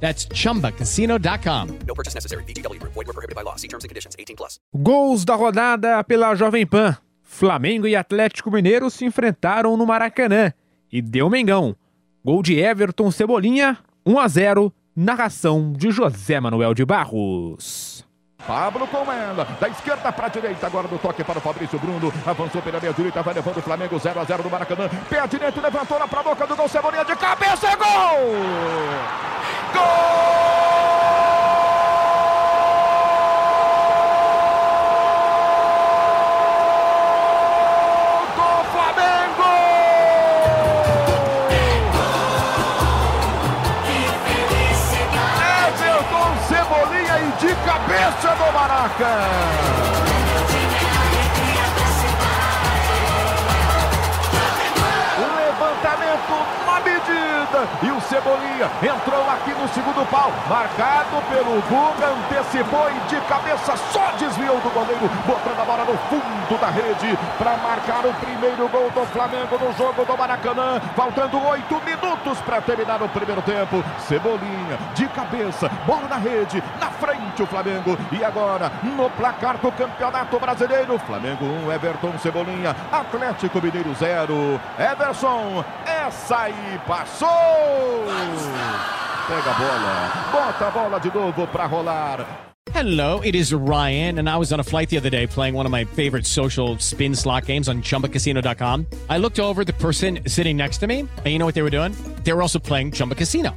That's chumbacasino.com. No purchase necessary. VGW Group. Void were prohibited by law. See terms and conditions. 18 plus. Gols da rodada pela Jovem Pan. Flamengo e Atlético Mineiro se enfrentaram no Maracanã e deu Mengão. Gol de Everton Cebolinha, 1 a 0, narração de José Manuel de Barros. Pablo com ela, da esquerda para a direita, agora do toque para o Fabrício Bruno, avançou pela meia direita, vai levando o Flamengo 0 a 0 no Maracanã, pé direito, levantou lá para a boca do gol, Cebolinha de cabeça, é gol! Cabeça do Maraca! Levantamento na medida e o Cebolinha. Entrou aqui no segundo pau, marcado pelo Guga, antecipou e de cabeça só desviou do goleiro, botando a bola no fundo da rede para marcar o primeiro gol do Flamengo no jogo do Maracanã, faltando oito minutos para terminar o primeiro tempo. Cebolinha de cabeça, bola na rede, na frente o Flamengo e agora no placar do Campeonato Brasileiro, Flamengo 1, Everton Cebolinha, Atlético Mineiro 0. Everson, essa aí passou! Pega a bola, bota a bola de novo para rolar. Hello, it is Ryan, and I was on a flight the other day playing one of my favorite social spin slot games on chumbacasino.com. I looked over the person sitting next to me, and you know what they were doing? They were also playing Chumba Casino.